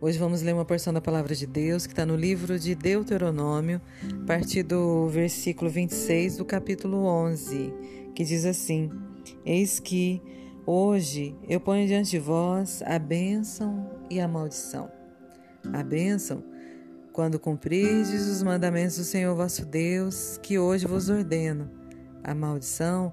Hoje vamos ler uma porção da palavra de Deus que está no livro de Deuteronômio, a partir do versículo 26 do capítulo 11, que diz assim: Eis que hoje eu ponho diante de vós a bênção e a maldição. A bênção, quando cumprirdes os mandamentos do Senhor vosso Deus, que hoje vos ordeno. A maldição,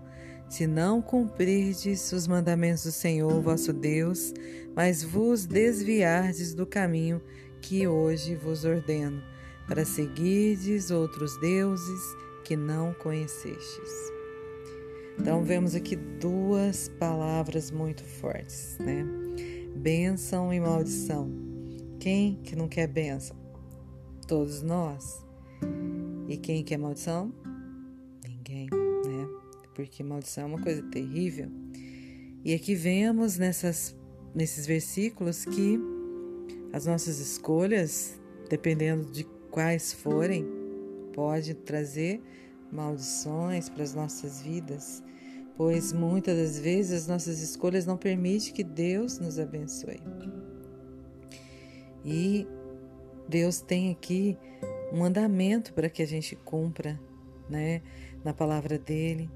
se não cumprirdes os mandamentos do Senhor vosso Deus, mas vos desviardes do caminho que hoje vos ordeno, para seguirdes outros deuses que não conhecestes. Então vemos aqui duas palavras muito fortes, né? Bênção e maldição. Quem que não quer bênção? Todos nós. E quem quer maldição? Ninguém porque maldição é uma coisa terrível. E aqui vemos nessas, nesses versículos que as nossas escolhas, dependendo de quais forem, pode trazer maldições para as nossas vidas, pois muitas das vezes as nossas escolhas não permitem que Deus nos abençoe. E Deus tem aqui um mandamento para que a gente cumpra, né, na palavra dele.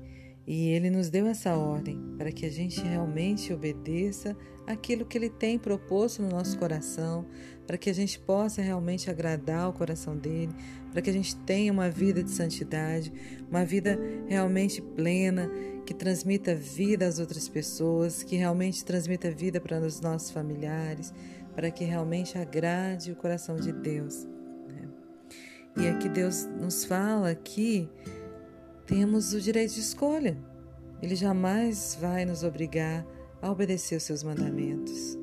E ele nos deu essa ordem para que a gente realmente obedeça aquilo que ele tem proposto no nosso coração, para que a gente possa realmente agradar o coração dele, para que a gente tenha uma vida de santidade, uma vida realmente plena, que transmita vida às outras pessoas, que realmente transmita vida para os nossos familiares, para que realmente agrade o coração de Deus. Né? E aqui Deus nos fala que temos o direito de escolha. Ele jamais vai nos obrigar a obedecer os seus mandamentos.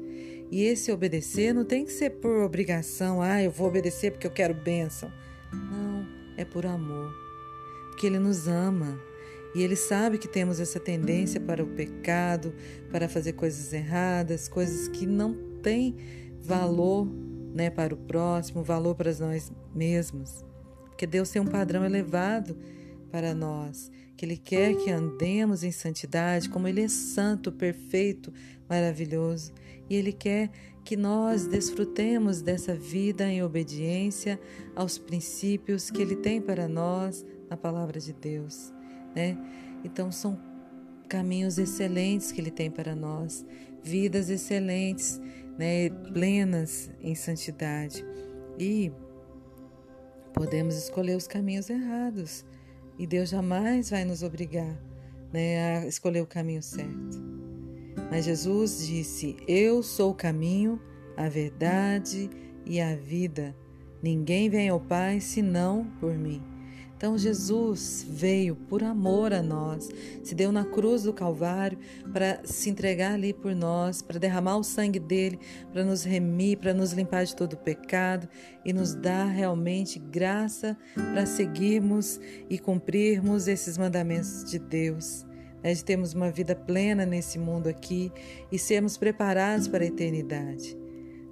E esse obedecer não tem que ser por obrigação, ah, eu vou obedecer porque eu quero bênção. Não, é por amor. Porque Ele nos ama. E Ele sabe que temos essa tendência para o pecado, para fazer coisas erradas, coisas que não têm valor né, para o próximo, valor para nós mesmos. Porque Deus tem um padrão elevado para nós, que Ele quer que andemos em santidade, como Ele é santo, perfeito, maravilhoso, e Ele quer que nós desfrutemos dessa vida em obediência aos princípios que Ele tem para nós na palavra de Deus, né? Então são caminhos excelentes que Ele tem para nós, vidas excelentes, né? Plenas em santidade e podemos escolher os caminhos errados e Deus jamais vai nos obrigar né, a escolher o caminho certo. Mas Jesus disse: Eu sou o caminho, a verdade e a vida. Ninguém vem ao Pai senão por mim. Então Jesus veio por amor a nós, se deu na cruz do Calvário para se entregar ali por nós, para derramar o sangue dele, para nos remir, para nos limpar de todo o pecado e nos dar realmente graça para seguirmos e cumprirmos esses mandamentos de Deus. Né, de termos uma vida plena nesse mundo aqui e sermos preparados para a eternidade.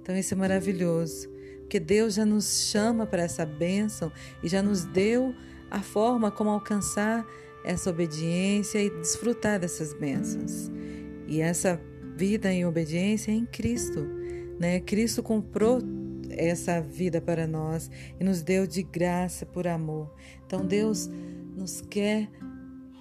Então, isso é maravilhoso, porque Deus já nos chama para essa bênção e já nos deu a forma como alcançar essa obediência e desfrutar dessas bênçãos. E essa vida em obediência é em Cristo, né? Cristo comprou essa vida para nós e nos deu de graça por amor. Então Deus nos quer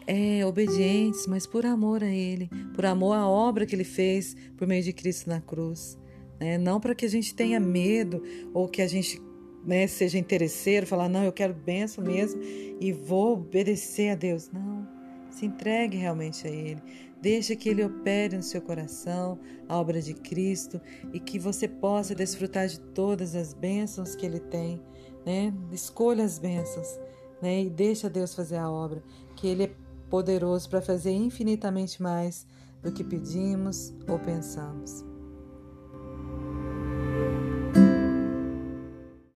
é, obedientes, mas por amor a Ele, por amor à obra que Ele fez por meio de Cristo na cruz. Né? Não para que a gente tenha medo ou que a gente né, seja interesseiro, falar, não, eu quero benção mesmo e vou obedecer a Deus. Não, se entregue realmente a Ele. Deixa que Ele opere no seu coração a obra de Cristo e que você possa desfrutar de todas as bênçãos que Ele tem. Né? Escolha as bênçãos né? e deixa Deus fazer a obra, que Ele é poderoso para fazer infinitamente mais do que pedimos ou pensamos.